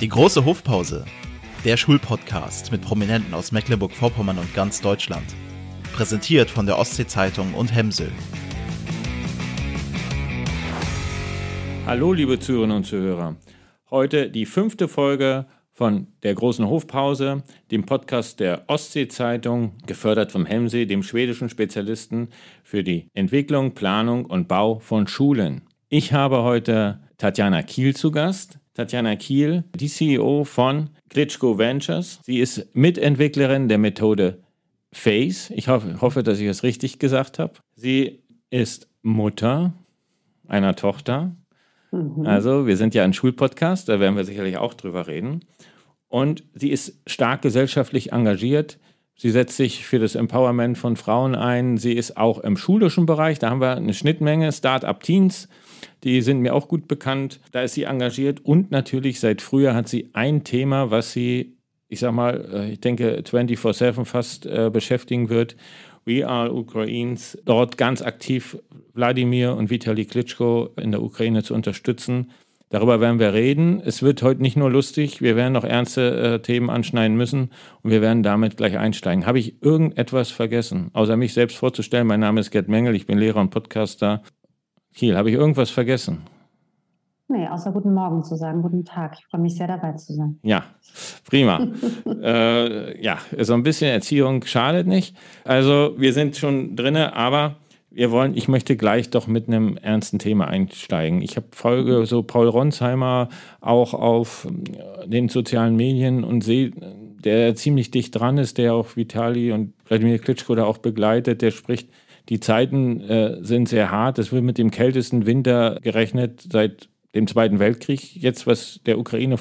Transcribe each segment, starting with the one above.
Die große Hofpause. Der Schulpodcast mit Prominenten aus Mecklenburg-Vorpommern und ganz Deutschland. Präsentiert von der Ostsee-Zeitung und Hemsel. Hallo, liebe Zuhörerinnen und Zuhörer. Heute die fünfte Folge von der großen Hofpause, dem Podcast der Ostsee-Zeitung, gefördert vom Hemsee, dem schwedischen Spezialisten für die Entwicklung, Planung und Bau von Schulen. Ich habe heute Tatjana Kiel zu Gast. Tatjana Kiel, die CEO von Glitschko Ventures. Sie ist Mitentwicklerin der Methode FACE. Ich hoffe, dass ich es richtig gesagt habe. Sie ist Mutter einer Tochter. Mhm. Also, wir sind ja ein Schulpodcast, da werden wir sicherlich auch drüber reden. Und sie ist stark gesellschaftlich engagiert. Sie setzt sich für das Empowerment von Frauen ein. Sie ist auch im schulischen Bereich. Da haben wir eine Schnittmenge Start-up Teens. Die sind mir auch gut bekannt. Da ist sie engagiert und natürlich seit früher hat sie ein Thema, was sie, ich sag mal, äh, ich denke 24/7 fast äh, beschäftigen wird. We are Ukraines. Dort ganz aktiv Wladimir und Vitali Klitschko in der Ukraine zu unterstützen. Darüber werden wir reden. Es wird heute nicht nur lustig, wir werden noch ernste äh, Themen anschneiden müssen und wir werden damit gleich einsteigen. Habe ich irgendetwas vergessen, außer mich selbst vorzustellen? Mein Name ist Gerd Mengel, ich bin Lehrer und Podcaster Kiel, habe ich irgendwas vergessen? Nee, außer guten Morgen zu sagen, guten Tag. Ich freue mich sehr dabei zu sein. Ja, prima. äh, ja, so ein bisschen Erziehung schadet nicht. Also wir sind schon drinne, aber wir wollen, ich möchte gleich doch mit einem ernsten Thema einsteigen. Ich habe Folge so Paul Ronsheimer auch auf äh, den sozialen Medien und sehe, der ziemlich dicht dran ist, der auch Vitali und Wladimir Klitschko da auch begleitet, der spricht die Zeiten äh, sind sehr hart. Es wird mit dem kältesten Winter gerechnet seit dem Zweiten Weltkrieg, jetzt was der Ukraine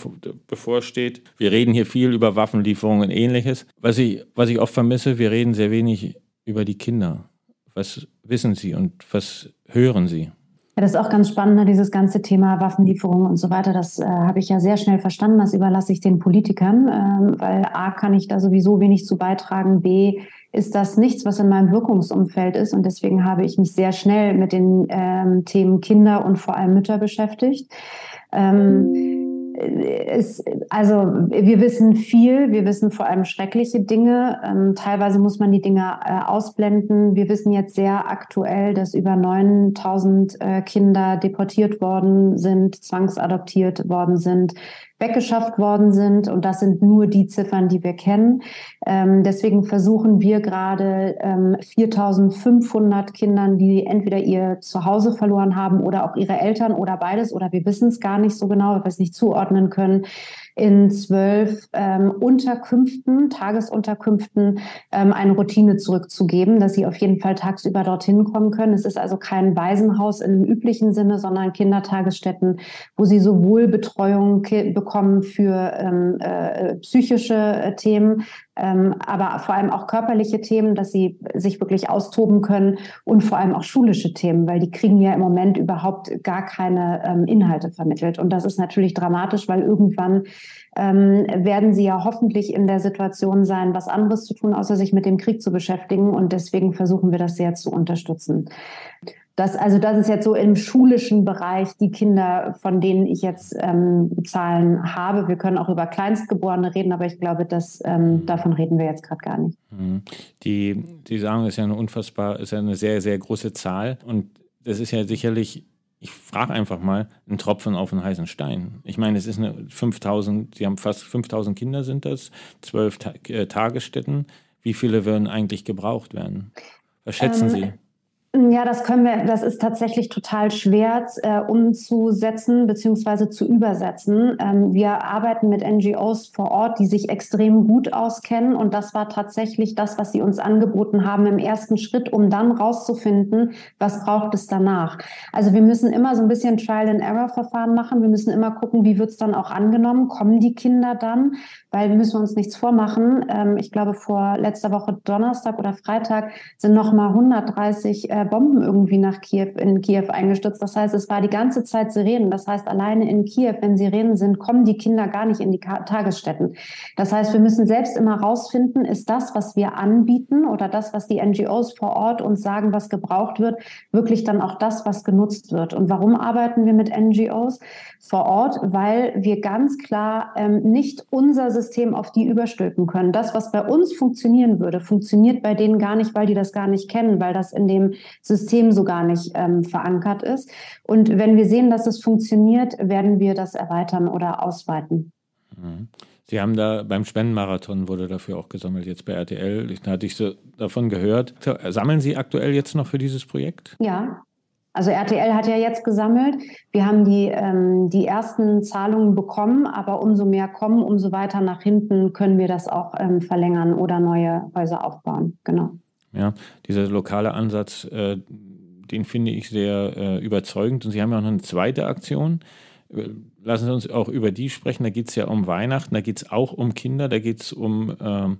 bevorsteht. Wir reden hier viel über Waffenlieferungen und ähnliches. Was ich, was ich oft vermisse, wir reden sehr wenig über die Kinder. Was wissen sie und was hören sie? Ja, das ist auch ganz spannend, ne, dieses ganze Thema Waffenlieferungen und so weiter. Das äh, habe ich ja sehr schnell verstanden. Das überlasse ich den Politikern, äh, weil A kann ich da sowieso wenig zu beitragen. B ist das nichts, was in meinem Wirkungsumfeld ist. Und deswegen habe ich mich sehr schnell mit den ähm, Themen Kinder und vor allem Mütter beschäftigt. Ähm, es, also wir wissen viel, wir wissen vor allem schreckliche Dinge. Ähm, teilweise muss man die Dinge äh, ausblenden. Wir wissen jetzt sehr aktuell, dass über 9000 äh, Kinder deportiert worden sind, zwangsadoptiert worden sind weggeschafft worden sind. Und das sind nur die Ziffern, die wir kennen. Ähm, deswegen versuchen wir gerade ähm, 4500 Kindern, die entweder ihr Zuhause verloren haben oder auch ihre Eltern oder beides oder wir wissen es gar nicht so genau, weil wir es nicht zuordnen können, in zwölf ähm, Unterkünften, Tagesunterkünften, ähm, eine Routine zurückzugeben, dass sie auf jeden Fall tagsüber dorthin kommen können. Es ist also kein Waisenhaus im üblichen Sinne, sondern Kindertagesstätten, wo sie sowohl Betreuung bekommen für ähm, äh, psychische äh, Themen, ähm, aber vor allem auch körperliche Themen, dass sie sich wirklich austoben können und vor allem auch schulische Themen, weil die kriegen ja im Moment überhaupt gar keine ähm, Inhalte vermittelt. Und das ist natürlich dramatisch, weil irgendwann ähm, werden sie ja hoffentlich in der Situation sein, was anderes zu tun, außer sich mit dem Krieg zu beschäftigen. Und deswegen versuchen wir das sehr zu unterstützen. Das, also das ist jetzt so im schulischen Bereich die Kinder, von denen ich jetzt ähm, Zahlen habe. Wir können auch über Kleinstgeborene reden, aber ich glaube, dass, ähm, davon reden wir jetzt gerade gar nicht. Mhm. Die, die sagen, ist ja eine unfassbar, ist ja eine sehr, sehr große Zahl. Und das ist ja sicherlich, ich frage einfach mal, ein Tropfen auf einen heißen Stein. Ich meine, es ist eine 5000, Sie haben fast 5000 Kinder sind das, zwölf Ta äh, Tagesstätten. Wie viele würden eigentlich gebraucht werden? Was schätzen ähm, Sie? Ja, das können wir, das ist tatsächlich total schwer äh, umzusetzen beziehungsweise zu übersetzen. Ähm, wir arbeiten mit NGOs vor Ort, die sich extrem gut auskennen und das war tatsächlich das, was sie uns angeboten haben im ersten Schritt, um dann rauszufinden, was braucht es danach. Also wir müssen immer so ein bisschen Trial-and-Error-Verfahren machen. Wir müssen immer gucken, wie wird es dann auch angenommen? Kommen die Kinder dann? Weil wir müssen uns nichts vormachen. Ähm, ich glaube, vor letzter Woche Donnerstag oder Freitag sind noch mal 130 äh, Bomben irgendwie nach Kiew, in Kiew eingestürzt. Das heißt, es war die ganze Zeit Sirenen. Das heißt, alleine in Kiew, wenn Sirenen sind, kommen die Kinder gar nicht in die Tagesstätten. Das heißt, wir müssen selbst immer rausfinden, ist das, was wir anbieten oder das, was die NGOs vor Ort uns sagen, was gebraucht wird, wirklich dann auch das, was genutzt wird. Und warum arbeiten wir mit NGOs vor Ort? Weil wir ganz klar ähm, nicht unser System auf die überstülpen können. Das, was bei uns funktionieren würde, funktioniert bei denen gar nicht, weil die das gar nicht kennen, weil das in dem System so gar nicht ähm, verankert ist. Und wenn wir sehen, dass es funktioniert, werden wir das erweitern oder ausweiten. Mhm. Sie haben da beim Spendenmarathon wurde dafür auch gesammelt, jetzt bei RTL. Da hatte ich so davon gehört. Sammeln Sie aktuell jetzt noch für dieses Projekt? Ja, also RTL hat ja jetzt gesammelt. Wir haben die, ähm, die ersten Zahlungen bekommen, aber umso mehr kommen, umso weiter nach hinten können wir das auch ähm, verlängern oder neue Häuser aufbauen. Genau. Ja, dieser lokale Ansatz, äh, den finde ich sehr äh, überzeugend. Und Sie haben ja auch noch eine zweite Aktion. Äh, lassen Sie uns auch über die sprechen. Da geht es ja um Weihnachten, da geht es auch um Kinder, da geht es um ähm,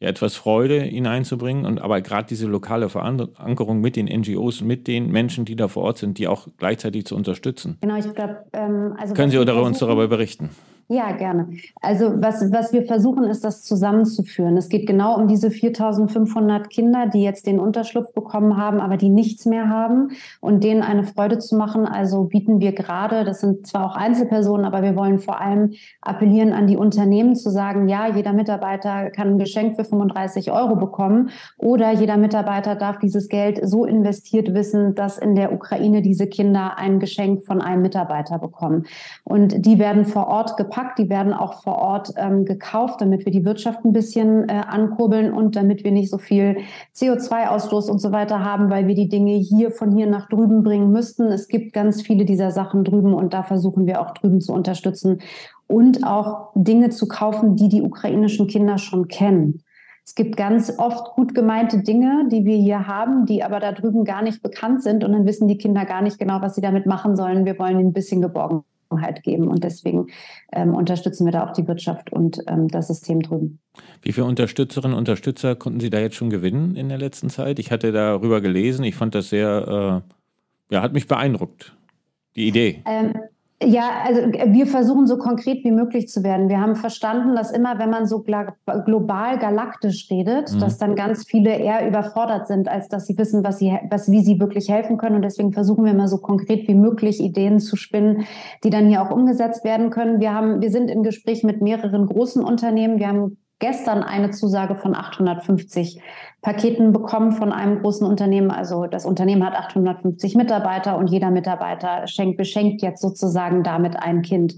ja, etwas Freude hineinzubringen. Und aber gerade diese lokale Verankerung mit den NGOs, mit den Menschen, die da vor Ort sind, die auch gleichzeitig zu unterstützen. Genau, ich glaube, ähm, also können Sie uns darüber berichten? Ja, gerne. Also was, was wir versuchen, ist das zusammenzuführen. Es geht genau um diese 4.500 Kinder, die jetzt den Unterschlupf bekommen haben, aber die nichts mehr haben und denen eine Freude zu machen. Also bieten wir gerade, das sind zwar auch Einzelpersonen, aber wir wollen vor allem appellieren an die Unternehmen zu sagen, ja, jeder Mitarbeiter kann ein Geschenk für 35 Euro bekommen oder jeder Mitarbeiter darf dieses Geld so investiert wissen, dass in der Ukraine diese Kinder ein Geschenk von einem Mitarbeiter bekommen. Und die werden vor Ort gepackt verpackt, die werden auch vor Ort ähm, gekauft, damit wir die Wirtschaft ein bisschen äh, ankurbeln und damit wir nicht so viel CO2-Ausstoß und so weiter haben, weil wir die Dinge hier von hier nach drüben bringen müssten. Es gibt ganz viele dieser Sachen drüben und da versuchen wir auch drüben zu unterstützen und auch Dinge zu kaufen, die die ukrainischen Kinder schon kennen. Es gibt ganz oft gut gemeinte Dinge, die wir hier haben, die aber da drüben gar nicht bekannt sind und dann wissen die Kinder gar nicht genau, was sie damit machen sollen. Wir wollen ihnen ein bisschen geborgen Geborgenheit geben. Und deswegen ähm, unterstützen wir da auch die Wirtschaft und ähm, das System drüben. Wie viele Unterstützerinnen und Unterstützer konnten Sie da jetzt schon gewinnen in der letzten Zeit? Ich hatte darüber gelesen. Ich fand das sehr, äh, ja, hat mich beeindruckt. Die Idee. Ähm, ja, also wir versuchen so konkret wie möglich zu werden. Wir haben verstanden, dass immer, wenn man so global galaktisch redet, mhm. dass dann ganz viele eher überfordert sind, als dass sie wissen, was sie, was, wie sie wirklich helfen können. Und deswegen versuchen wir immer so konkret wie möglich Ideen zu spinnen, die dann hier auch umgesetzt werden können. Wir haben, wir sind im Gespräch mit mehreren großen Unternehmen. Wir haben gestern eine Zusage von 850 Paketen bekommen von einem großen Unternehmen. Also das Unternehmen hat 850 Mitarbeiter und jeder Mitarbeiter schenkt, beschenkt jetzt sozusagen damit ein Kind.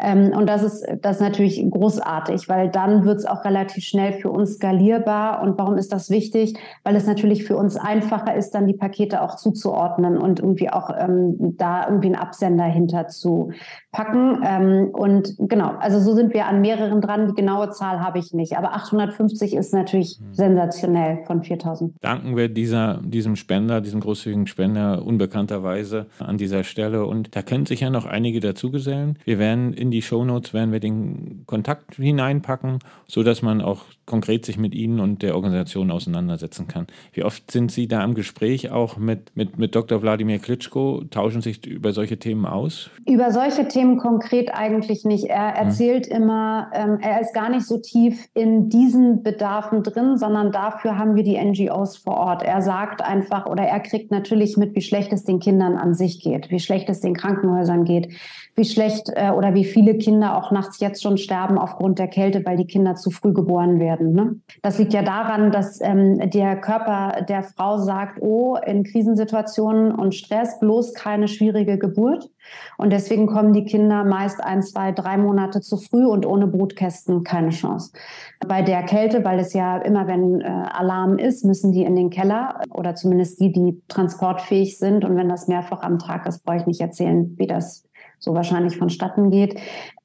Ähm, und das ist, das ist natürlich großartig, weil dann wird es auch relativ schnell für uns skalierbar. Und warum ist das wichtig? Weil es natürlich für uns einfacher ist, dann die Pakete auch zuzuordnen und irgendwie auch ähm, da irgendwie einen Absender hinter zu packen. Ähm, und genau, also so sind wir an mehreren dran. Die genaue Zahl habe ich nicht. Aber 850 ist natürlich mhm. sensationell von 4000. Danken wir dieser, diesem Spender, diesem großzügigen Spender unbekannterweise an dieser Stelle. Und da können sich ja noch einige dazugesellen. Wir werden in die Shownotes werden wir den Kontakt hineinpacken, sodass man auch konkret sich mit Ihnen und der Organisation auseinandersetzen kann. Wie oft sind Sie da im Gespräch auch mit, mit, mit Dr. Wladimir Klitschko? Tauschen sich über solche Themen aus? Über solche Themen konkret eigentlich nicht. Er erzählt hm. immer, ähm, er ist gar nicht so tief in diesen Bedarfen drin, sondern dafür haben wir die NGOs vor Ort. Er sagt einfach oder er kriegt natürlich mit, wie schlecht es den Kindern an sich geht, wie schlecht es den Krankenhäusern geht, wie schlecht äh, oder wie viele Kinder auch nachts jetzt schon sterben aufgrund der Kälte, weil die Kinder zu früh geboren werden. Ne? Das liegt ja daran, dass ähm, der Körper der Frau sagt, oh, in Krisensituationen und Stress bloß keine schwierige Geburt. Und deswegen kommen die Kinder meist ein, zwei, drei Monate zu früh und ohne Brutkästen keine Chance. Bei der Kälte, weil es ja immer, wenn äh, Alarm ist, müssen die in den Keller oder zumindest die, die transportfähig sind. Und wenn das mehrfach am Tag ist, brauche ich nicht erzählen, wie das so wahrscheinlich vonstatten geht.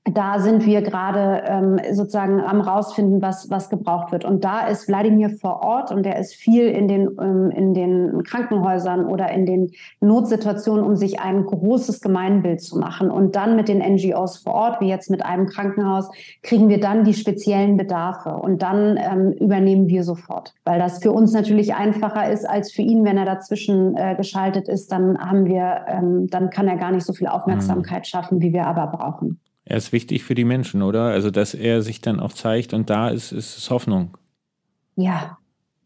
Da sind wir gerade ähm, sozusagen am rausfinden, was, was gebraucht wird. Und da ist Wladimir vor Ort und der ist viel in den, ähm, in den Krankenhäusern oder in den Notsituationen, um sich ein großes Gemeinbild zu machen. Und dann mit den NGOs vor Ort, wie jetzt mit einem Krankenhaus, kriegen wir dann die speziellen Bedarfe. Und dann ähm, übernehmen wir sofort, weil das für uns natürlich einfacher ist als für ihn, wenn er dazwischen äh, geschaltet ist. Dann haben wir, ähm, dann kann er gar nicht so viel Aufmerksamkeit mhm. schaffen, wie wir aber brauchen. Er ist wichtig für die Menschen, oder? Also, dass er sich dann auch zeigt und da ist, ist es Hoffnung. Ja,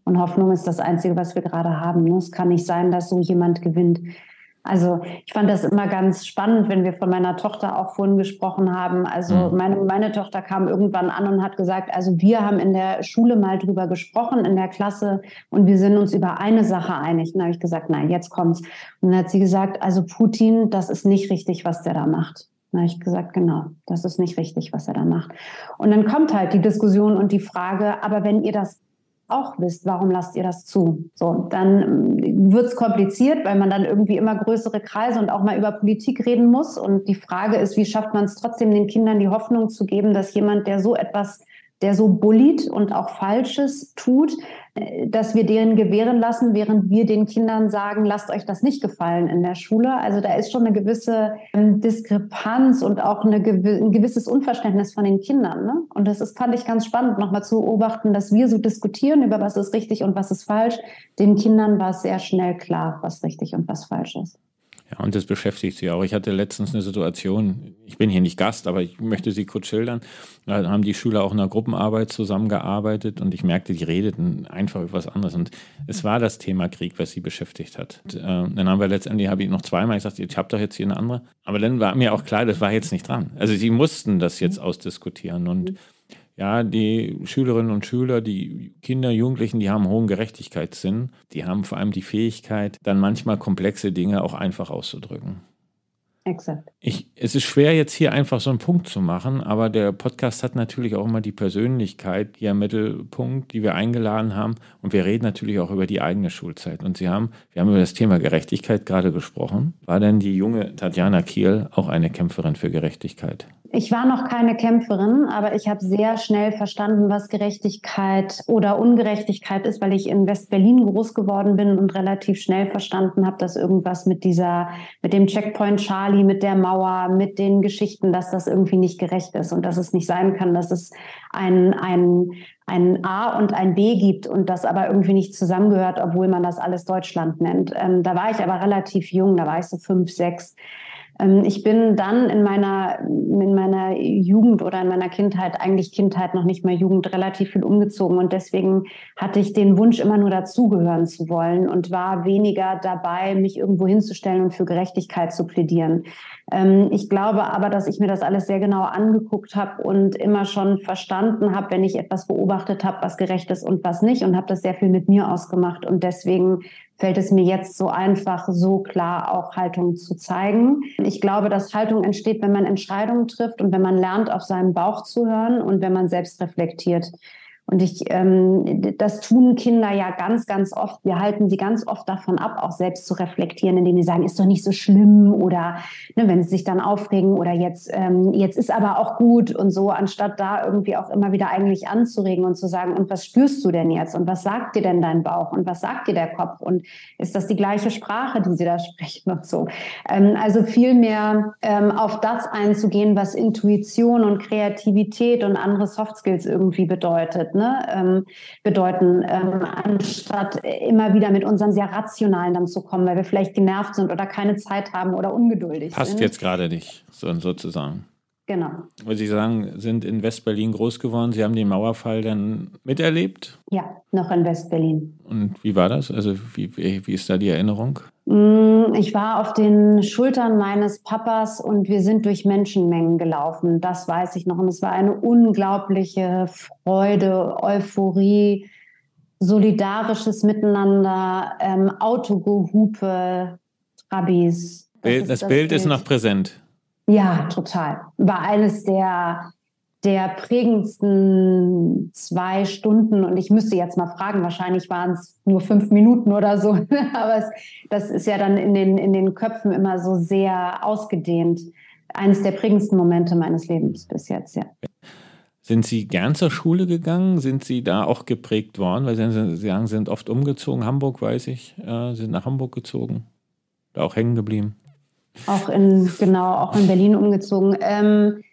und Hoffnung ist das Einzige, was wir gerade haben. Ne? Es kann nicht sein, dass so jemand gewinnt. Also ich fand das immer ganz spannend, wenn wir von meiner Tochter auch vorhin gesprochen haben. Also mhm. meine, meine Tochter kam irgendwann an und hat gesagt, also wir haben in der Schule mal drüber gesprochen, in der Klasse, und wir sind uns über eine Sache einig. Und da habe ich gesagt, nein, jetzt kommt's. Und dann hat sie gesagt, also Putin, das ist nicht richtig, was der da macht. Da habe ich gesagt, genau, das ist nicht richtig, was er da macht. Und dann kommt halt die Diskussion und die Frage, aber wenn ihr das auch wisst, warum lasst ihr das zu? So, dann ähm, wird es kompliziert, weil man dann irgendwie immer größere Kreise und auch mal über Politik reden muss. Und die Frage ist, wie schafft man es trotzdem, den Kindern die Hoffnung zu geben, dass jemand, der so etwas der so bullied und auch Falsches tut, äh, dass wir denen gewähren lassen, während wir den Kindern sagen, lasst euch das nicht gefallen in der Schule. Also da ist schon eine gewisse ähm, Diskrepanz und auch eine, ein gewisses Unverständnis von den Kindern. Ne? Und das ist, fand ich ganz spannend, nochmal zu beobachten, dass wir so diskutieren über was ist richtig und was ist falsch. Den Kindern war es sehr schnell klar, was richtig und was falsch ist. Ja, und das beschäftigt sie auch. Ich hatte letztens eine Situation, ich bin hier nicht Gast, aber ich möchte sie kurz schildern. Da haben die Schüler auch in einer Gruppenarbeit zusammengearbeitet und ich merkte, die redeten einfach über was anderes. Und es war das Thema Krieg, was sie beschäftigt hat. Und, äh, dann haben wir letztendlich, habe ich noch zweimal gesagt, ich habe doch jetzt hier eine andere. Aber dann war mir auch klar, das war jetzt nicht dran. Also sie mussten das jetzt ausdiskutieren. Und ja, die Schülerinnen und Schüler, die Kinder, Jugendlichen, die haben hohen Gerechtigkeitssinn. Die haben vor allem die Fähigkeit, dann manchmal komplexe Dinge auch einfach auszudrücken. Exakt. Ich, es ist schwer, jetzt hier einfach so einen Punkt zu machen, aber der Podcast hat natürlich auch immer die Persönlichkeit hier im Mittelpunkt, die wir eingeladen haben. Und wir reden natürlich auch über die eigene Schulzeit. Und Sie haben, wir haben über das Thema Gerechtigkeit gerade gesprochen. War denn die junge Tatjana Kiel auch eine Kämpferin für Gerechtigkeit? Ich war noch keine Kämpferin, aber ich habe sehr schnell verstanden, was Gerechtigkeit oder Ungerechtigkeit ist, weil ich in West-Berlin groß geworden bin und relativ schnell verstanden habe, dass irgendwas mit dieser, mit dem Checkpoint Charlie, mit der Mauer, mit den Geschichten, dass das irgendwie nicht gerecht ist und dass es nicht sein kann, dass es ein, ein, ein A und ein B gibt und das aber irgendwie nicht zusammengehört, obwohl man das alles Deutschland nennt. Ähm, da war ich aber relativ jung, da war ich so fünf, sechs. Ähm, ich bin dann in meiner, in meiner Jugend oder in meiner Kindheit, eigentlich Kindheit, noch nicht mehr Jugend, relativ viel umgezogen. Und deswegen hatte ich den Wunsch, immer nur dazugehören zu wollen und war weniger dabei, mich irgendwo hinzustellen und für Gerechtigkeit zu plädieren. Ähm, ich glaube aber, dass ich mir das alles sehr genau angeguckt habe und immer schon verstanden habe, wenn ich etwas beobachtet habe, was gerecht ist und was nicht und habe das sehr viel mit mir ausgemacht. Und deswegen fällt es mir jetzt so einfach, so klar auch Haltung zu zeigen. Ich glaube, dass Haltung entsteht, wenn man Entscheidungen trifft und wenn man lernt, auf seinen Bauch zu hören und wenn man selbst reflektiert. Und ich, ähm, das tun Kinder ja ganz, ganz oft. Wir halten sie ganz oft davon ab, auch selbst zu reflektieren, indem sie sagen, ist doch nicht so schlimm oder ne, wenn sie sich dann aufregen oder jetzt, ähm, jetzt ist aber auch gut und so, anstatt da irgendwie auch immer wieder eigentlich anzuregen und zu sagen, und was spürst du denn jetzt und was sagt dir denn dein Bauch und was sagt dir der Kopf und ist das die gleiche Sprache, die sie da sprechen und so. Ähm, also viel mehr ähm, auf das einzugehen, was Intuition und Kreativität und andere Soft Skills irgendwie bedeutet ne, ähm, bedeuten, ähm, anstatt immer wieder mit unserem sehr rationalen dann zu kommen, weil wir vielleicht genervt sind oder keine Zeit haben oder ungeduldig Passt sind. Passt jetzt gerade nicht, so, sozusagen. Genau. Weil Sie sagen, sind in West-Berlin groß geworden. Sie haben den Mauerfall dann miterlebt? Ja, noch in West-Berlin. Und wie war das? Also wie, wie ist da die Erinnerung? Mm, ich war auf den Schultern meines Papas und wir sind durch Menschenmengen gelaufen. Das weiß ich noch. Und es war eine unglaubliche Freude, Euphorie, solidarisches Miteinander, ähm, Autogehupe, Trabis. Das, das, das Bild, Bild ist noch präsent. Ja, total. War eines der, der prägendsten zwei Stunden. Und ich müsste jetzt mal fragen, wahrscheinlich waren es nur fünf Minuten oder so. Aber es, das ist ja dann in den, in den Köpfen immer so sehr ausgedehnt. eines der prägendsten Momente meines Lebens bis jetzt, ja. Sind Sie gern zur Schule gegangen? Sind Sie da auch geprägt worden? Weil Sie sagen, Sie sind oft umgezogen. Hamburg, weiß ich, äh, sind nach Hamburg gezogen. Da auch hängen geblieben. Auch in, genau, auch in Berlin umgezogen. Ähm,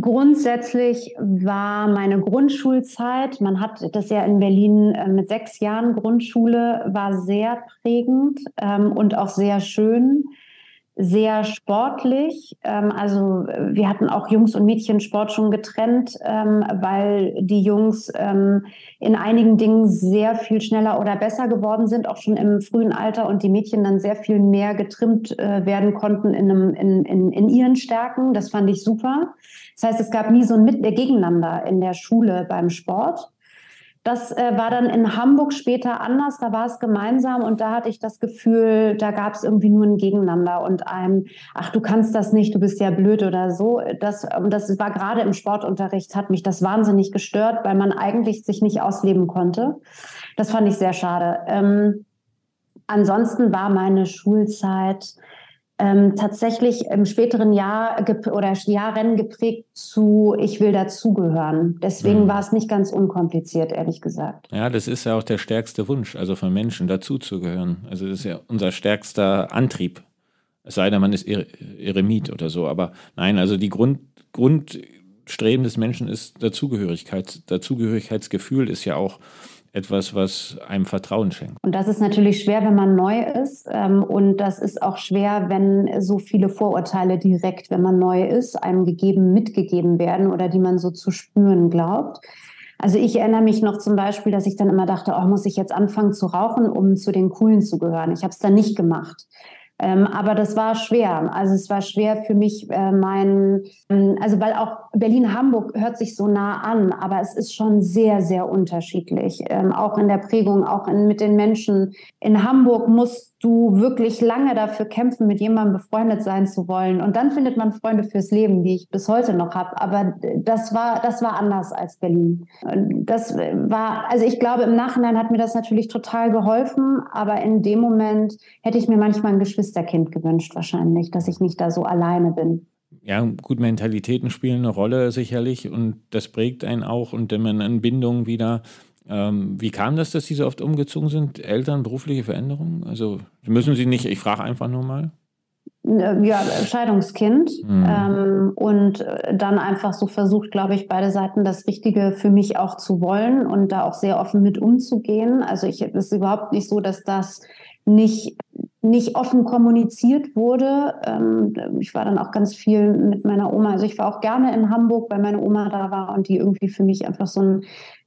grundsätzlich war meine Grundschulzeit, man hat das ja in Berlin äh, mit sechs Jahren Grundschule, war sehr prägend ähm, und auch sehr schön sehr sportlich. Ähm, also wir hatten auch Jungs- und Mädchensport schon getrennt, ähm, weil die Jungs ähm, in einigen Dingen sehr viel schneller oder besser geworden sind, auch schon im frühen Alter und die Mädchen dann sehr viel mehr getrimmt äh, werden konnten in, einem, in, in, in ihren Stärken. Das fand ich super. Das heißt, es gab nie so ein Mit Gegeneinander in der Schule beim Sport. Das äh, war dann in Hamburg später anders, da war es gemeinsam und da hatte ich das Gefühl, da gab es irgendwie nur ein Gegeneinander und ein, ach, du kannst das nicht, du bist ja blöd oder so. Das, das war gerade im Sportunterricht, hat mich das wahnsinnig gestört, weil man eigentlich sich nicht ausleben konnte. Das fand ich sehr schade. Ähm, ansonsten war meine Schulzeit ähm, tatsächlich im späteren Jahr oder Jahren geprägt zu, ich will dazugehören. Deswegen mhm. war es nicht ganz unkompliziert, ehrlich gesagt. Ja, das ist ja auch der stärkste Wunsch, also von Menschen dazuzugehören. Also das ist ja unser stärkster Antrieb. Es sei denn, man ist Eremit oder so. Aber nein, also die Grund, Grundstreben des Menschen ist Dazugehörigkeit. Dazugehörigkeitsgefühl ist ja auch etwas, was einem Vertrauen schenkt. Und das ist natürlich schwer, wenn man neu ist. Ähm, und das ist auch schwer, wenn so viele Vorurteile direkt, wenn man neu ist, einem gegeben, mitgegeben werden oder die man so zu spüren glaubt. Also ich erinnere mich noch zum Beispiel, dass ich dann immer dachte, oh, muss ich jetzt anfangen zu rauchen, um zu den Coolen zu gehören. Ich habe es dann nicht gemacht. Ähm, aber das war schwer. Also es war schwer für mich, äh, mein, ähm, also weil auch Berlin-Hamburg hört sich so nah an, aber es ist schon sehr, sehr unterschiedlich. Ähm, auch in der Prägung, auch in, mit den Menschen. In Hamburg musst du wirklich lange dafür kämpfen, mit jemandem befreundet sein zu wollen. Und dann findet man Freunde fürs Leben, die ich bis heute noch habe. Aber das war, das war anders als Berlin. Das war, also ich glaube, im Nachhinein hat mir das natürlich total geholfen, aber in dem Moment hätte ich mir manchmal ein Geschwisterkind gewünscht, wahrscheinlich, dass ich nicht da so alleine bin ja, gut, Mentalitäten spielen eine Rolle sicherlich und das prägt einen auch und wenn man in Bindungen wieder. Ähm, wie kam das, dass Sie so oft umgezogen sind? Eltern, berufliche Veränderungen? Also müssen Sie nicht, ich frage einfach nur mal. Äh, ja, Scheidungskind mhm. ähm, und äh, dann einfach so versucht, glaube ich, beide Seiten das Richtige für mich auch zu wollen und da auch sehr offen mit umzugehen. Also ich es ist überhaupt nicht so, dass das nicht nicht offen kommuniziert wurde. Ähm, ich war dann auch ganz viel mit meiner Oma. Also ich war auch gerne in Hamburg, weil meine Oma da war und die irgendwie für mich einfach so ein,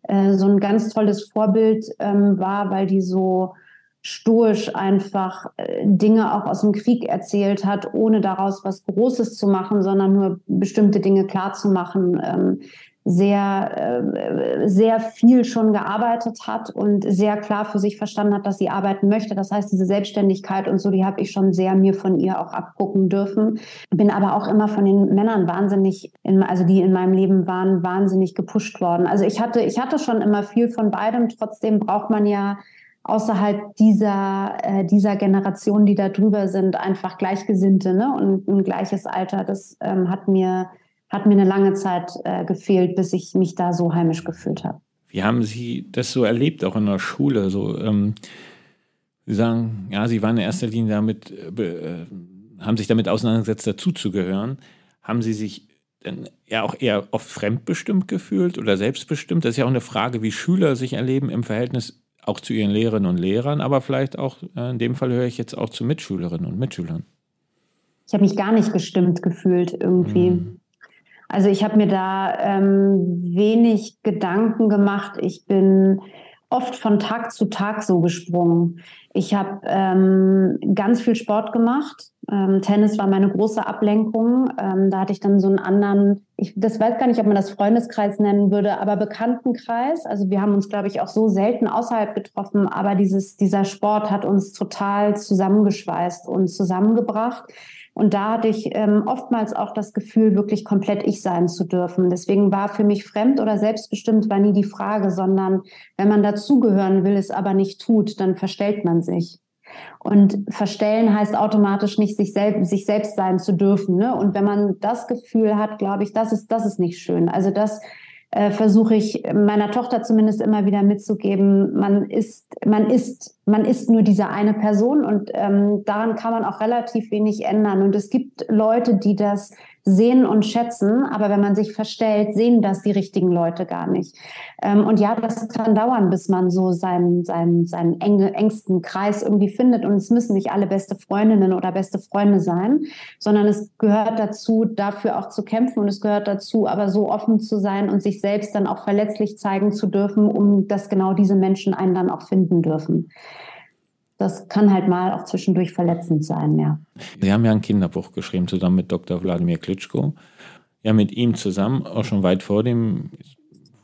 äh, so ein ganz tolles Vorbild ähm, war, weil die so stoisch einfach äh, Dinge auch aus dem Krieg erzählt hat, ohne daraus was Großes zu machen, sondern nur bestimmte Dinge klar zu machen. Ähm, sehr, äh, sehr viel schon gearbeitet hat und sehr klar für sich verstanden hat, dass sie arbeiten möchte. Das heißt, diese Selbstständigkeit und so, die habe ich schon sehr mir von ihr auch abgucken dürfen. Bin aber auch immer von den Männern wahnsinnig, in, also die in meinem Leben waren, wahnsinnig gepusht worden. Also ich hatte, ich hatte schon immer viel von beidem. Trotzdem braucht man ja außerhalb dieser, äh, dieser Generation, die da drüber sind, einfach Gleichgesinnte ne? und ein gleiches Alter. Das ähm, hat mir hat mir eine lange Zeit äh, gefehlt, bis ich mich da so heimisch gefühlt habe. Wie haben Sie das so erlebt, auch in der Schule? So, ähm, Sie sagen, ja, Sie waren in erster Linie damit, äh, haben sich damit auseinandergesetzt, dazuzugehören. Haben Sie sich denn ja auch eher oft fremdbestimmt gefühlt oder selbstbestimmt? Das ist ja auch eine Frage, wie Schüler sich erleben im Verhältnis auch zu ihren Lehrerinnen und Lehrern, aber vielleicht auch, äh, in dem Fall höre ich jetzt auch zu Mitschülerinnen und Mitschülern. Ich habe mich gar nicht gestimmt gefühlt irgendwie. Mhm. Also ich habe mir da ähm, wenig Gedanken gemacht. Ich bin oft von Tag zu Tag so gesprungen. Ich habe ähm, ganz viel Sport gemacht. Ähm, Tennis war meine große Ablenkung. Ähm, da hatte ich dann so einen anderen, ich das weiß gar nicht, ob man das Freundeskreis nennen würde, aber Bekanntenkreis. Also wir haben uns, glaube ich, auch so selten außerhalb getroffen, aber dieses, dieser Sport hat uns total zusammengeschweißt und zusammengebracht. Und da hatte ich ähm, oftmals auch das Gefühl, wirklich komplett ich sein zu dürfen. Deswegen war für mich fremd oder selbstbestimmt war nie die Frage, sondern wenn man dazugehören will, es aber nicht tut, dann verstellt man sich. Und verstellen heißt automatisch nicht, sich, selbst sich selbst sein zu dürfen. Ne? Und wenn man das Gefühl hat, glaube ich, das ist, das ist nicht schön. Also das äh, versuche ich meiner Tochter zumindest immer wieder mitzugeben, man ist, man ist, man ist nur diese eine Person und ähm, daran kann man auch relativ wenig ändern. Und es gibt Leute, die das sehen und schätzen, aber wenn man sich verstellt, sehen das die richtigen Leute gar nicht. Ähm, und ja, das kann dauern, bis man so seinen, seinen, seinen engsten Kreis irgendwie findet. Und es müssen nicht alle beste Freundinnen oder beste Freunde sein, sondern es gehört dazu, dafür auch zu kämpfen und es gehört dazu, aber so offen zu sein und sich selbst dann auch verletzlich zeigen zu dürfen, um dass genau diese Menschen einen dann auch finden dürfen das kann halt mal auch zwischendurch verletzend sein, ja. Sie haben ja ein Kinderbuch geschrieben, zusammen mit Dr. Wladimir Klitschko. Ja, mit ihm zusammen, auch schon weit vor dem,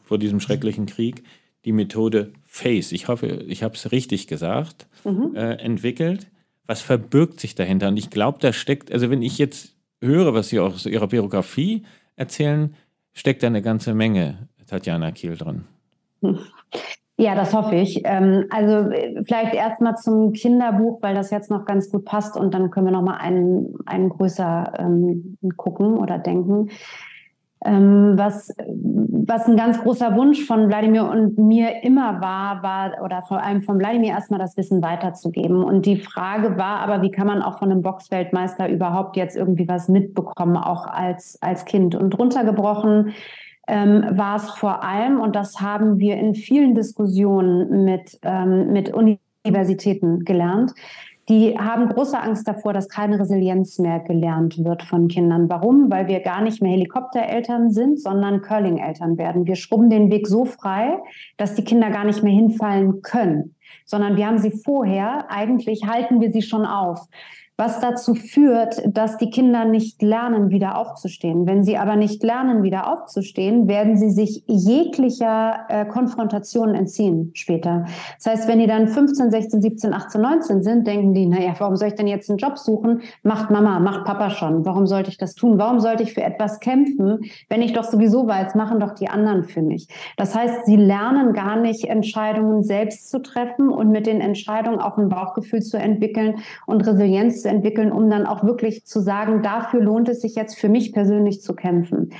vor diesem schrecklichen Krieg, die Methode FACE, ich hoffe, ich habe es richtig gesagt, mhm. äh, entwickelt. Was verbirgt sich dahinter? Und ich glaube, da steckt, also wenn ich jetzt höre, was Sie auch aus Ihrer Biografie erzählen, steckt da eine ganze Menge Tatjana Kiel drin. Ja, das hoffe ich. Ähm, also äh, vielleicht erstmal zum Kinderbuch, weil das jetzt noch ganz gut passt und dann können wir noch mal einen, einen größer ähm, gucken oder denken. Ähm, was, was ein ganz großer Wunsch von Wladimir und mir immer war, war, oder vor allem von Wladimir erstmal das Wissen weiterzugeben. Und die Frage war aber, wie kann man auch von einem Boxweltmeister überhaupt jetzt irgendwie was mitbekommen, auch als, als Kind? Und runtergebrochen ähm, war es vor allem, und das haben wir in vielen Diskussionen mit, ähm, mit Universitäten gelernt, die haben große Angst davor, dass keine Resilienz mehr gelernt wird von Kindern. Warum? Weil wir gar nicht mehr Helikoptereltern sind, sondern Curling-Eltern werden. Wir schrubben den Weg so frei, dass die Kinder gar nicht mehr hinfallen können, sondern wir haben sie vorher, eigentlich halten wir sie schon auf was dazu führt, dass die Kinder nicht lernen, wieder aufzustehen. Wenn sie aber nicht lernen, wieder aufzustehen, werden sie sich jeglicher äh, Konfrontation entziehen später. Das heißt, wenn die dann 15, 16, 17, 18, 19 sind, denken die, naja, warum soll ich denn jetzt einen Job suchen? Macht Mama, macht Papa schon. Warum sollte ich das tun? Warum sollte ich für etwas kämpfen, wenn ich doch sowieso weiß, machen doch die anderen für mich. Das heißt, sie lernen gar nicht, Entscheidungen selbst zu treffen und mit den Entscheidungen auch ein Bauchgefühl zu entwickeln und Resilienz zu entwickeln, um dann auch wirklich zu sagen, dafür lohnt es sich jetzt für mich persönlich zu kämpfen.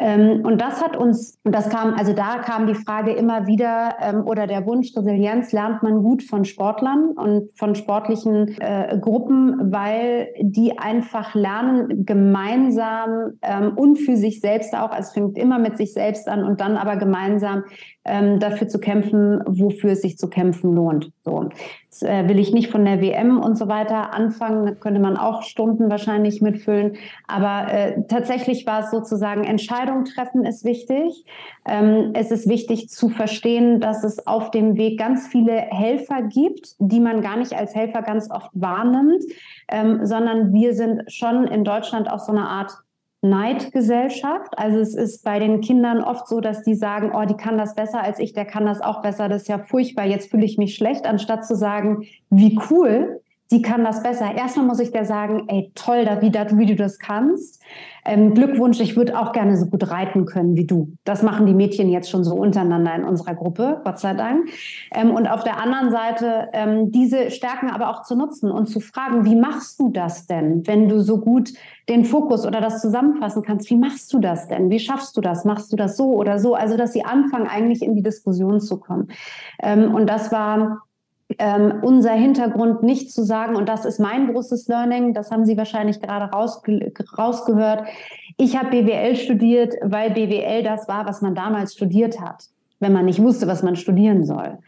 Ähm, und das hat uns, das kam, also da kam die Frage immer wieder ähm, oder der Wunsch, Resilienz lernt man gut von Sportlern und von sportlichen äh, Gruppen, weil die einfach lernen, gemeinsam ähm, und für sich selbst auch, also es fängt immer mit sich selbst an und dann aber gemeinsam ähm, dafür zu kämpfen, wofür es sich zu kämpfen lohnt. So. Jetzt äh, will ich nicht von der WM und so weiter anfangen, da könnte man auch Stunden wahrscheinlich mitfüllen. Aber äh, tatsächlich war es sozusagen, Entscheidungen treffen ist wichtig. Ähm, es ist wichtig zu verstehen, dass es auf dem Weg ganz viele Helfer gibt, die man gar nicht als Helfer ganz oft wahrnimmt, ähm, sondern wir sind schon in Deutschland auch so eine Art Neidgesellschaft. Also es ist bei den Kindern oft so, dass die sagen, oh, die kann das besser als ich, der kann das auch besser, das ist ja furchtbar, jetzt fühle ich mich schlecht, anstatt zu sagen, wie cool, die kann das besser. Erstmal muss ich der sagen, ey, toll, wie, wie du das kannst. Ähm, Glückwunsch, ich würde auch gerne so gut reiten können wie du. Das machen die Mädchen jetzt schon so untereinander in unserer Gruppe, Gott sei Dank. Ähm, und auf der anderen Seite ähm, diese Stärken aber auch zu nutzen und zu fragen, wie machst du das denn, wenn du so gut den Fokus oder das zusammenfassen kannst? Wie machst du das denn? Wie schaffst du das? Machst du das so oder so? Also, dass sie anfangen, eigentlich in die Diskussion zu kommen. Ähm, und das war ähm, unser Hintergrund nicht zu sagen, und das ist mein großes Learning, das haben Sie wahrscheinlich gerade rausge rausgehört. Ich habe BWL studiert, weil BWL das war, was man damals studiert hat wenn man nicht wusste, was man studieren soll.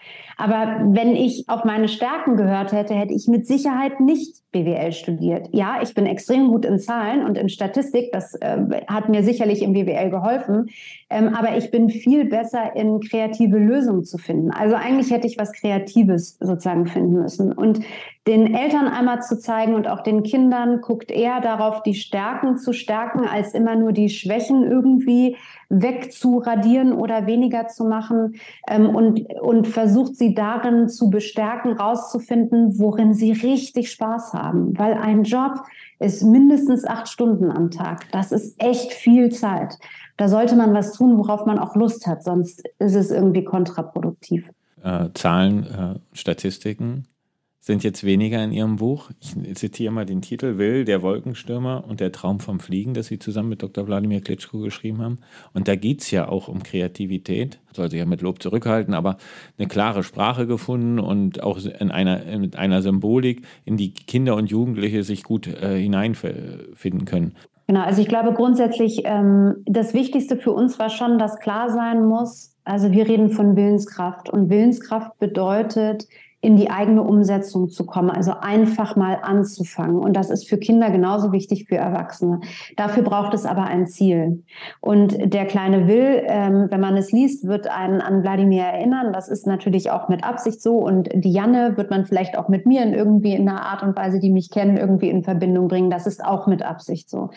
Aber wenn ich auf meine Stärken gehört hätte, hätte ich mit Sicherheit nicht BWL studiert. Ja, ich bin extrem gut in Zahlen und in Statistik, das äh, hat mir sicherlich im BWL geholfen, ähm, aber ich bin viel besser in kreative Lösungen zu finden. Also eigentlich hätte ich was Kreatives sozusagen finden müssen. Und den Eltern einmal zu zeigen und auch den Kindern, guckt eher darauf, die Stärken zu stärken, als immer nur die Schwächen irgendwie wegzuradieren oder weniger zu machen ähm, und, und versucht sie darin zu bestärken, rauszufinden, worin sie richtig Spaß haben. Weil ein Job ist mindestens acht Stunden am Tag. Das ist echt viel Zeit. Da sollte man was tun, worauf man auch Lust hat, sonst ist es irgendwie kontraproduktiv. Äh, Zahlen, äh, Statistiken sind jetzt weniger in ihrem Buch. Ich zitiere mal den Titel Will, der Wolkenstürmer und der Traum vom Fliegen, das sie zusammen mit Dr. Wladimir Klitschko geschrieben haben. Und da geht es ja auch um Kreativität. Soll sich ja mit Lob zurückhalten, aber eine klare Sprache gefunden und auch in einer, mit einer Symbolik, in die Kinder und Jugendliche sich gut äh, hineinfinden können. Genau, also ich glaube grundsätzlich, ähm, das Wichtigste für uns war schon, dass klar sein muss, also wir reden von Willenskraft und Willenskraft bedeutet, in die eigene Umsetzung zu kommen, also einfach mal anzufangen. Und das ist für Kinder genauso wichtig für Erwachsene. Dafür braucht es aber ein Ziel. Und der kleine Will, ähm, wenn man es liest, wird einen an Wladimir erinnern. Das ist natürlich auch mit Absicht so. Und die Janne wird man vielleicht auch mit mir in irgendwie in einer Art und Weise, die mich kennen, irgendwie in Verbindung bringen. Das ist auch mit Absicht so.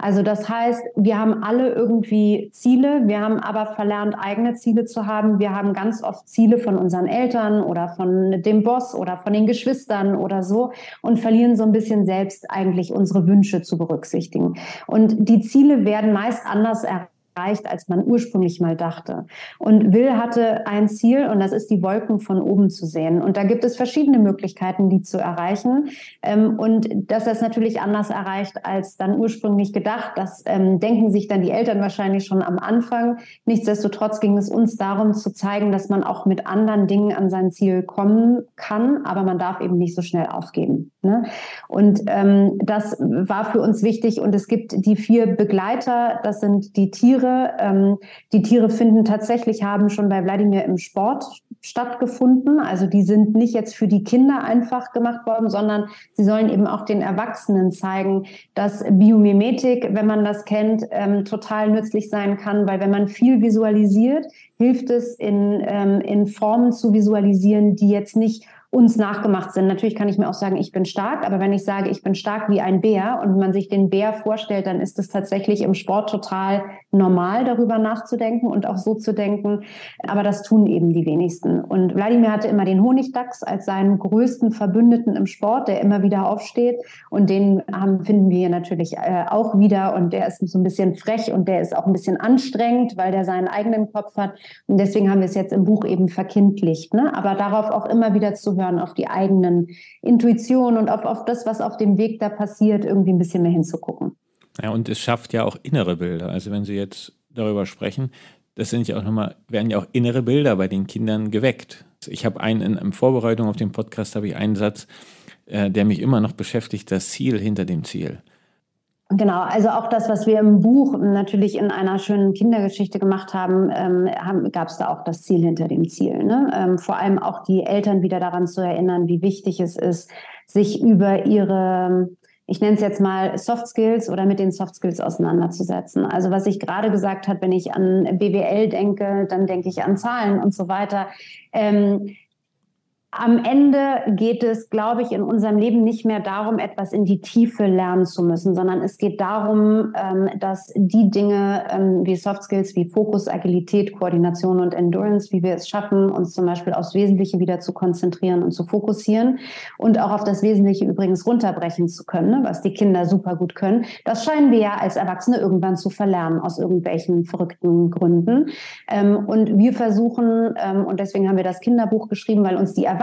Also das heißt, wir haben alle irgendwie Ziele. Wir haben aber verlernt, eigene Ziele zu haben. Wir haben ganz oft Ziele von unseren Eltern oder von dem Boss oder von den Geschwistern oder so und verlieren so ein bisschen selbst eigentlich unsere Wünsche zu berücksichtigen. Und die Ziele werden meist anders erreicht erreicht, als man ursprünglich mal dachte. Und Will hatte ein Ziel und das ist die Wolken von oben zu sehen. Und da gibt es verschiedene Möglichkeiten, die zu erreichen. Ähm, und dass das natürlich anders erreicht als dann ursprünglich gedacht, das ähm, denken sich dann die Eltern wahrscheinlich schon am Anfang. Nichtsdestotrotz ging es uns darum zu zeigen, dass man auch mit anderen Dingen an sein Ziel kommen kann, aber man darf eben nicht so schnell aufgeben. Ne? Und ähm, das war für uns wichtig. Und es gibt die vier Begleiter, das sind die Tiere. Ähm, die Tiere finden tatsächlich, haben schon bei Wladimir im Sport stattgefunden. Also die sind nicht jetzt für die Kinder einfach gemacht worden, sondern sie sollen eben auch den Erwachsenen zeigen, dass Biomimetik, wenn man das kennt, ähm, total nützlich sein kann, weil wenn man viel visualisiert, hilft es in, ähm, in Formen zu visualisieren, die jetzt nicht uns nachgemacht sind. Natürlich kann ich mir auch sagen, ich bin stark, aber wenn ich sage, ich bin stark wie ein Bär und man sich den Bär vorstellt, dann ist es tatsächlich im Sport total normal, darüber nachzudenken und auch so zu denken. Aber das tun eben die wenigsten. Und Wladimir hatte immer den Honigdachs als seinen größten Verbündeten im Sport, der immer wieder aufsteht. Und den haben, finden wir natürlich äh, auch wieder. Und der ist so ein bisschen frech und der ist auch ein bisschen anstrengend, weil der seinen eigenen Kopf hat. Und deswegen haben wir es jetzt im Buch eben verkindlicht. Ne? Aber darauf auch immer wieder zu zuhören, auf die eigenen Intuitionen und auf, auf das, was auf dem Weg da passiert, irgendwie ein bisschen mehr hinzugucken. Ja, und es schafft ja auch innere Bilder. Also wenn Sie jetzt darüber sprechen, das sind ja auch nochmal, werden ja auch innere Bilder bei den Kindern geweckt. Ich habe einen in, in Vorbereitung auf den Podcast habe ich einen Satz, äh, der mich immer noch beschäftigt, das Ziel hinter dem Ziel. Genau, also auch das, was wir im Buch natürlich in einer schönen Kindergeschichte gemacht haben, ähm, gab es da auch das Ziel hinter dem Ziel. Ne? Ähm, vor allem auch die Eltern wieder daran zu erinnern, wie wichtig es ist, sich über ihre, ich nenne es jetzt mal Soft Skills oder mit den Soft Skills auseinanderzusetzen. Also was ich gerade gesagt habe, wenn ich an BWL denke, dann denke ich an Zahlen und so weiter. Ähm, am Ende geht es, glaube ich, in unserem Leben nicht mehr darum, etwas in die Tiefe lernen zu müssen, sondern es geht darum, ähm, dass die Dinge ähm, wie Soft Skills, wie Fokus, Agilität, Koordination und Endurance, wie wir es schaffen, uns zum Beispiel aufs Wesentliche wieder zu konzentrieren und zu fokussieren und auch auf das Wesentliche übrigens runterbrechen zu können, ne, was die Kinder super gut können. Das scheinen wir ja als Erwachsene irgendwann zu verlernen aus irgendwelchen verrückten Gründen. Ähm, und wir versuchen, und deswegen haben wir das Kinderbuch geschrieben, weil uns die Erwachsenen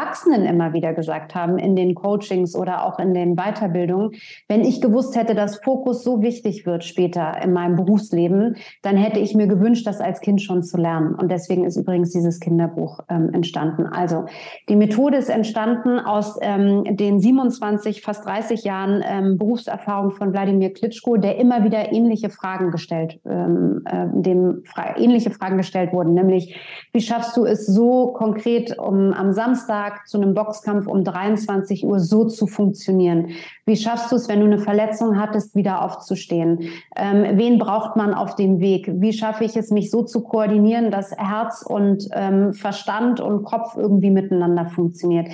immer wieder gesagt haben in den Coachings oder auch in den Weiterbildungen, wenn ich gewusst hätte, dass Fokus so wichtig wird später in meinem Berufsleben, dann hätte ich mir gewünscht, das als Kind schon zu lernen. Und deswegen ist übrigens dieses Kinderbuch ähm, entstanden. Also die Methode ist entstanden aus ähm, den 27, fast 30 Jahren ähm, Berufserfahrung von Wladimir Klitschko, der immer wieder ähnliche Fragen gestellt, äh, dem fra ähnliche Fragen gestellt wurden, nämlich wie schaffst du es so konkret, um am Samstag Tag zu einem Boxkampf um 23 Uhr so zu funktionieren? Wie schaffst du es, wenn du eine Verletzung hattest, wieder aufzustehen? Ähm, wen braucht man auf dem Weg? Wie schaffe ich es, mich so zu koordinieren, dass Herz und ähm, Verstand und Kopf irgendwie miteinander funktioniert?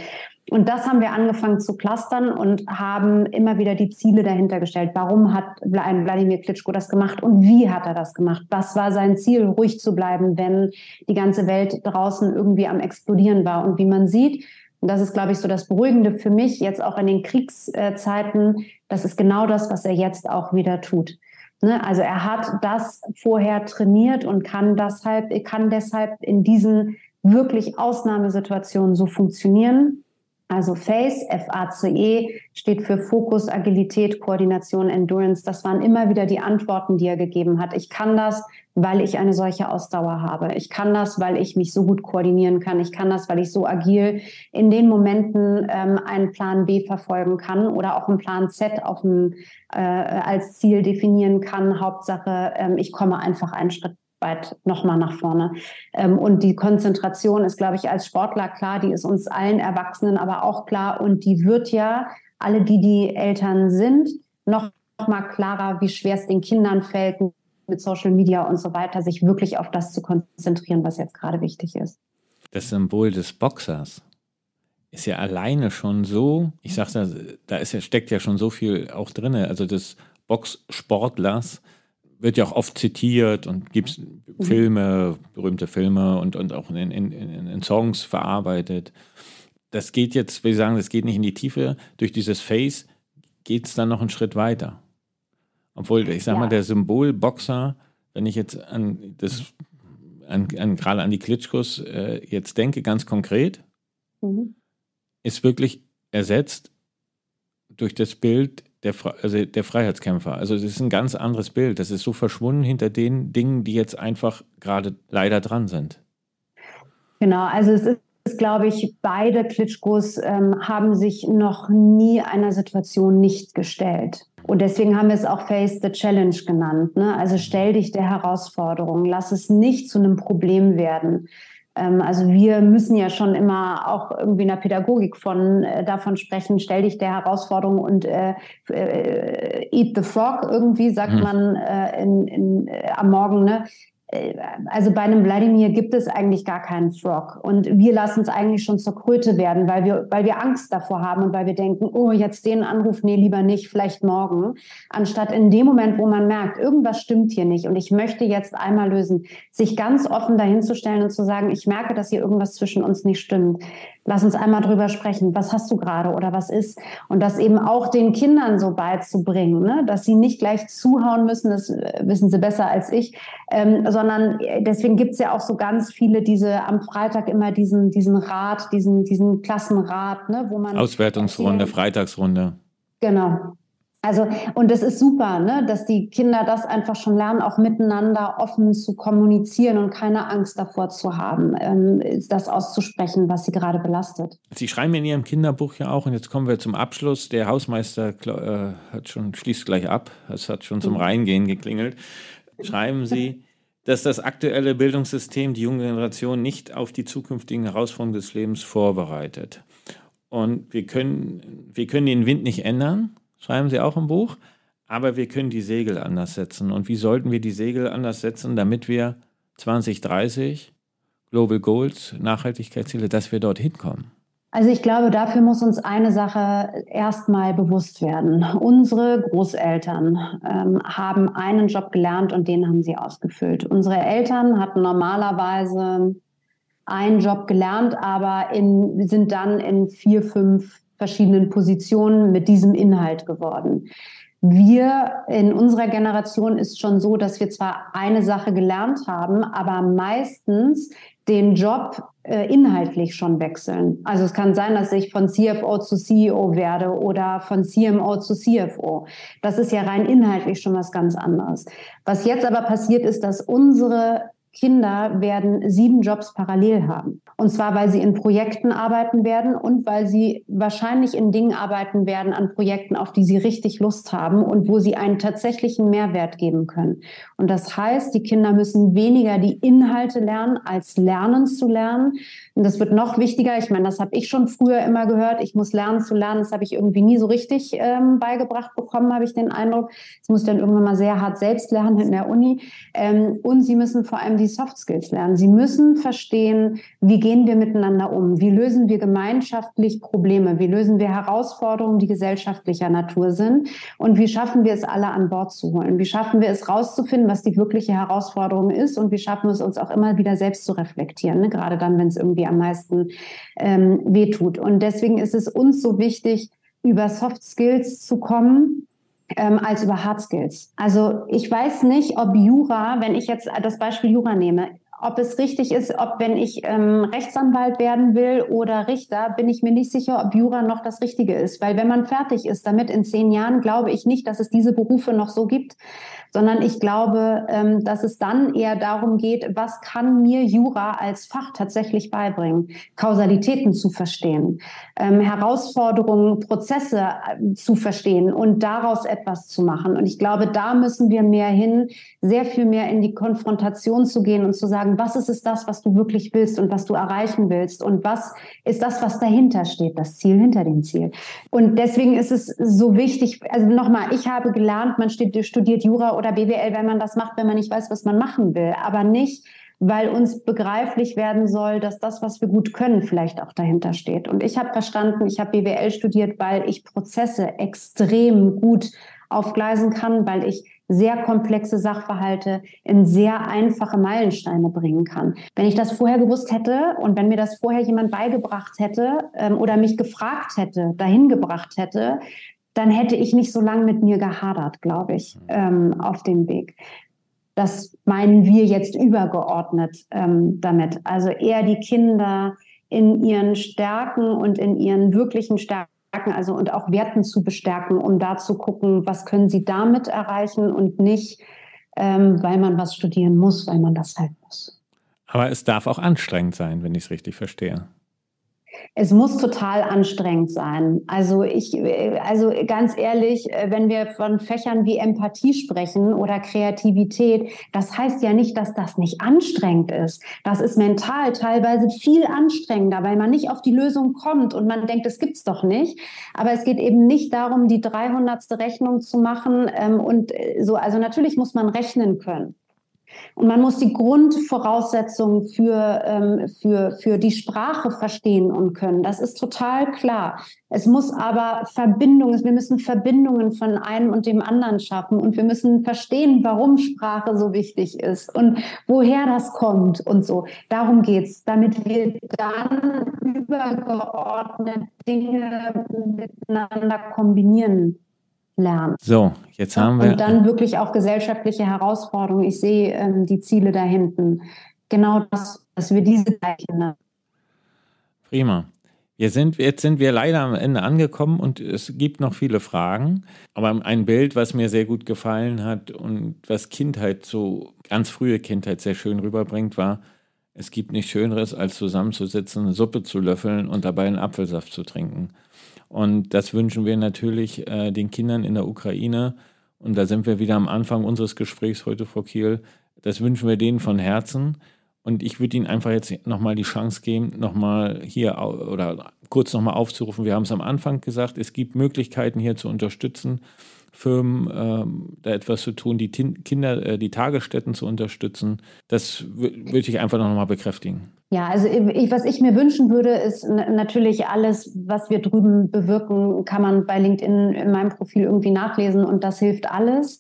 Und das haben wir angefangen zu clustern und haben immer wieder die Ziele dahinter gestellt. Warum hat Wladimir Klitschko das gemacht und wie hat er das gemacht? Was war sein Ziel, ruhig zu bleiben, wenn die ganze Welt draußen irgendwie am explodieren war? Und wie man sieht, und das ist, glaube ich, so das Beruhigende für mich, jetzt auch in den Kriegszeiten, das ist genau das, was er jetzt auch wieder tut. Ne? Also er hat das vorher trainiert und kann deshalb, kann deshalb in diesen wirklich Ausnahmesituationen so funktionieren Also FACE, F-A-C-E, steht für Fokus, Agilität, Koordination, Endurance. Das waren immer wieder die Antworten, die er gegeben hat. Ich kann das, weil ich eine solche Ausdauer habe. Ich kann das, weil ich mich so gut koordinieren kann. Ich kann das, weil ich so agil in den Momenten ähm, einen Plan B verfolgen kann oder auch einen Plan Z auf dem, äh, als Ziel definieren kann. Hauptsache, ähm, ich komme einfach einen Schritt weit nochmal nach vorne. Ähm, und die Konzentration ist, glaube ich, als Sportler klar, die ist uns allen Erwachsenen aber auch klar und die wird ja, alle, die die Eltern sind, noch mal klarer, wie schwer es den Kindern fällt, mit Social Media und so weiter, sich wirklich auf das zu konzentrieren, was jetzt gerade wichtig ist. Das Symbol des Boxers ist ja alleine schon so, ich sage da, da ist steckt ja schon so viel auch drin, also des Boxsportlers, wird ja auch oft zitiert und gibt mhm. Filme, berühmte Filme und, und auch in, in, in Songs verarbeitet. Das geht jetzt, will ich sagen, das geht nicht in die Tiefe. Durch dieses Face geht es dann noch einen Schritt weiter. Obwohl, ich sag ja. mal, der Symbolboxer, wenn ich jetzt an das, an, an, gerade an die Klitschkos äh, jetzt denke, ganz konkret, mhm. ist wirklich ersetzt durch das Bild der, also der Freiheitskämpfer. Also es ist ein ganz anderes Bild. Das ist so verschwunden hinter den Dingen, die jetzt einfach gerade leider dran sind. Genau, also es ist, glaube ich, beide Klitschkos ähm, haben sich noch nie einer Situation nicht gestellt. Und deswegen haben wir es auch Face the Challenge genannt. Ne? Also stell dich der Herausforderung, lass es nicht zu einem Problem werden. Ähm, also wir müssen ja schon immer auch irgendwie in der Pädagogik von äh, davon sprechen, stell dich der Herausforderung und äh, äh, eat the frog irgendwie, sagt mhm. man äh, in, in, äh, am Morgen, ne? Äh, also bei einem Wladimir gibt es eigentlich gar keinen Frog. Und wir lassen es eigentlich schon zur Kröte werden, weil wir, weil wir Angst davor haben und weil wir denken, oh, jetzt den Anruf, nee, lieber nicht, vielleicht morgen. Anstatt in dem Moment, wo man merkt, irgendwas stimmt hier nicht und ich möchte jetzt einmal lösen, sich ganz offen dahinzustellen und zu sagen, ich merke, dass hier irgendwas zwischen uns nicht stimmt. Lass uns einmal drüber sprechen. Was hast du gerade oder was ist? Und das eben auch den Kindern so beizubringen, ne? dass sie nicht gleich zuhauen müssen, das äh, wissen sie besser als ich, ähm, sondern äh, deswegen gibt es ja auch so ganz viele diese am Freitag immer diesen, diesen Rat, diesen, diesen Klassenrat, ne? wo man. Auswertungsrunde, Freitagsrunde. Genau. Also, und das ist super, ne, dass die Kinder das einfach schon lernen, auch miteinander offen zu kommunizieren und keine Angst davor zu haben, ähm, das auszusprechen, was sie gerade belastet. Sie schreiben in Ihrem Kinderbuch ja auch, und jetzt kommen wir zum Abschluss, der Hausmeister äh, hat schon, schließt gleich ab, es hat schon zum mhm. Reingehen geklingelt. Schreiben Sie, dass das aktuelle Bildungssystem die junge Generation nicht auf die zukünftigen Herausforderungen des Lebens vorbereitet. Und wir können, wir können den Wind nicht ändern, schreiben Sie auch im Buch. Aber wir können die Segel anders setzen. Und wie sollten wir die Segel anders setzen, damit wir 2030 Global Goals, Nachhaltigkeitsziele, dass wir dorthin kommen? Also ich glaube, dafür muss uns eine Sache erstmal bewusst werden. Unsere Großeltern ähm, haben einen Job gelernt und den haben sie ausgefüllt. Unsere Eltern hatten normalerweise einen Job gelernt, aber in, sind dann in vier, fünf verschiedenen Positionen mit diesem Inhalt geworden. Wir in unserer Generation ist schon so, dass wir zwar eine Sache gelernt haben, aber meistens den Job äh, inhaltlich schon wechseln. Also es kann sein, dass ich von CFO zu CEO werde oder von CMO zu CFO. Das ist ja rein inhaltlich schon was ganz anderes. Was jetzt aber passiert ist, dass unsere Kinder werden sieben Jobs parallel haben. Und zwar, weil sie in Projekten arbeiten werden und weil sie wahrscheinlich in Dingen arbeiten werden an Projekten, auf die sie richtig Lust haben und wo sie einen tatsächlichen Mehrwert geben können. Und das heißt, die Kinder müssen weniger die Inhalte lernen, als lernen zu lernen. Und das wird noch wichtiger. Ich meine, das habe ich schon früher immer gehört. Ich muss lernen zu lernen. Das habe ich irgendwie nie so richtig ähm, beigebracht bekommen, habe ich den Eindruck. Das muss dann irgendwann mal sehr hart selbst lernen in der Uni. Ähm, und sie müssen vor allem die Soft Skills lernen. Sie müssen verstehen, wie gehen wir miteinander um? Wie lösen wir gemeinschaftlich Probleme? Wie lösen wir Herausforderungen, die gesellschaftlicher Natur sind? Und wie schaffen wir es alle an Bord zu holen? Wie schaffen wir es rauszufinden, was die wirkliche Herausforderung ist? Und wie schaffen wir es uns auch immer wieder selbst zu reflektieren? Ne? Gerade dann, wenn es irgendwie am meisten ähm, wehtut. Und deswegen ist es uns so wichtig, über Soft Skills zu kommen, ähm, als über Hard Skills. Also ich weiß nicht, ob Jura, wenn ich jetzt das Beispiel Jura nehme, ob es richtig ist, ob wenn ich ähm, Rechtsanwalt werden will oder Richter, bin ich mir nicht sicher, ob Jura noch das Richtige ist. Weil wenn man fertig ist damit in zehn Jahren, glaube ich nicht, dass es diese Berufe noch so gibt sondern ich glaube, ähm, dass es dann eher darum geht, was kann mir Jura als Fach tatsächlich beibringen, Kausalitäten zu verstehen, ähm, Herausforderungen, Prozesse äh, zu verstehen und daraus etwas zu machen. Und ich glaube, da müssen wir mehr hin, sehr viel mehr in die Konfrontation zu gehen und zu sagen, was ist es das, was du wirklich willst und was du erreichen willst und was ist das, was dahinter steht, das Ziel hinter dem Ziel. Und deswegen ist es so wichtig, also nochmal, ich habe gelernt, man studiert Jura oder BWL, wenn man das macht, wenn man nicht weiß, was man machen will, aber nicht, weil uns begreiflich werden soll, dass das, was wir gut können, vielleicht auch dahinter steht. Und ich habe verstanden, ich habe BWL studiert, weil ich Prozesse extrem gut aufgleisen kann, weil ich sehr komplexe Sachverhalte in sehr einfache Meilensteine bringen kann. Wenn ich das vorher gewusst hätte und wenn mir das vorher jemand beigebracht hätte ähm, oder mich gefragt hätte, dahin gebracht hätte, dann hätte ich nicht so lange mit mir gehadert, glaube ich, mhm. ähm, auf dem Weg. Das meinen wir jetzt übergeordnet ähm, damit. Also eher die Kinder in ihren Stärken und in ihren wirklichen Stärken, also und auch Werten zu bestärken, um da zu gucken, was können sie damit erreichen und nicht, ähm, weil man was studieren muss, weil man das halt muss. Aber es darf auch anstrengend sein, wenn ich es richtig verstehe. Es muss total anstrengend sein. Also ich, also ganz ehrlich, wenn wir von Fächern wie Empathie sprechen oder Kreativität, das heißt ja nicht, dass das nicht anstrengend ist. Das ist mental teilweise viel anstrengender, weil man nicht auf die Lösung kommt und man denkt, es gibt's doch nicht. Aber es geht eben nicht darum, die 300. Rechnung zu machen ähm, und so. Also natürlich muss man rechnen können. Und man muss die Grundvoraussetzungen für, ähm, für, für die Sprache verstehen und können. Das ist total klar. Es muss aber Verbindungen, wir müssen Verbindungen von einem und dem anderen schaffen und wir müssen verstehen, warum Sprache so wichtig ist und woher das kommt und so. Darum geht's, damit wir dann übergeordnet Dinge miteinander kombinieren lernen. So, jetzt haben wir. Und dann wirklich auch gesellschaftliche Herausforderungen. Ich sehe ähm, die Ziele da hinten. Genau das, dass wir diese Zeichen. Prima. Wir sind, jetzt sind wir leider am Ende angekommen und es gibt noch viele Fragen. Aber ein Bild, was mir sehr gut gefallen hat und was Kindheit so, ganz frühe Kindheit sehr schön rüberbringt, war, es gibt nichts Schöneres, als zusammenzusitzen, eine Suppe zu löffeln und dabei einen Apfelsaft zu trinken. Und das wünschen wir natürlich äh, den Kindern in der Ukraine. Und da sind wir wieder am Anfang unseres Gesprächs heute, Frau Kiel. Das wünschen wir denen von Herzen. Und ich würde Ihnen einfach jetzt nochmal die Chance geben, nochmal hier oder kurz nochmal aufzurufen. Wir haben es am Anfang gesagt, es gibt Möglichkeiten hier zu unterstützen, Firmen ähm, da etwas zu tun, die Kinder, äh, die Tagesstätten zu unterstützen. Das würde ich einfach nochmal bekräftigen. Ja, also ich, was ich mir wünschen würde, ist natürlich alles, was wir drüben bewirken, kann man bei LinkedIn in meinem Profil irgendwie nachlesen und das hilft alles.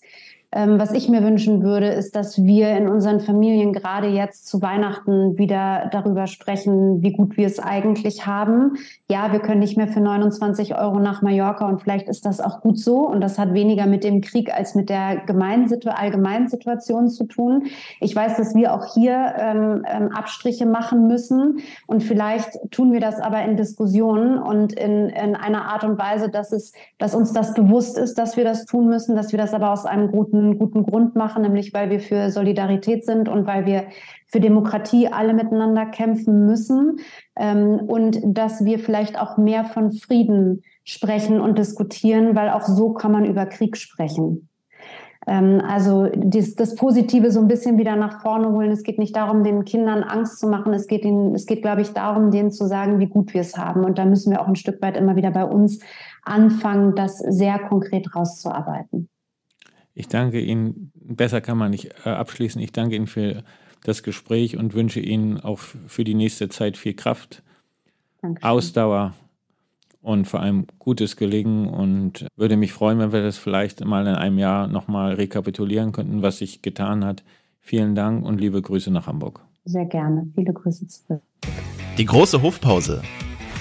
Ähm, was ich mir wünschen würde, ist, dass wir in unseren Familien gerade jetzt zu Weihnachten wieder darüber sprechen, wie gut wir es eigentlich haben. Ja, wir können nicht mehr für 29 Euro nach Mallorca und vielleicht ist das auch gut so. Und das hat weniger mit dem Krieg als mit der allgemeinen Situation zu tun. Ich weiß, dass wir auch hier ähm, ähm, Abstriche machen müssen. Und vielleicht tun wir das aber in Diskussionen und in, in einer Art und Weise, dass, es, dass uns das bewusst ist, dass wir das tun müssen, dass wir das aber aus einem guten einen guten Grund machen, nämlich weil wir für Solidarität sind und weil wir für Demokratie alle miteinander kämpfen müssen ähm, und dass wir vielleicht auch mehr von Frieden sprechen und diskutieren, weil auch so kann man über Krieg sprechen. Ähm, also das, das, Positive so ein bisschen wieder nach vorne holen. Es geht nicht darum, den Kindern Angst zu machen. Es geht, ihnen, es geht, glaube ich, darum, denen zu sagen, wie gut wir es haben. Und da müssen wir auch ein Stück weit immer wieder bei uns anfangen, das sehr konkret rauszuarbeiten. Ich danke Ihnen, besser kann man nicht äh, abschließen. Ich danke Ihnen für das Gespräch und wünsche Ihnen auch für die nächste Zeit viel Kraft, Dankeschön. Ausdauer und vor allem gutes Gelingen und würde mich freuen, wenn wir das vielleicht mal in einem Jahr nochmal rekapitulieren könnten, was sich getan hat. Vielen Dank und liebe Grüße nach Hamburg. Sehr gerne. Viele Grüße zurück. Die große Hofpause.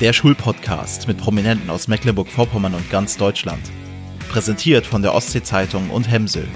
Der Schulpodcast mit Prominenten aus Mecklenburg-Vorpommern und ganz Deutschland. Präsentiert von der Ostsee-Zeitung und Hemsel.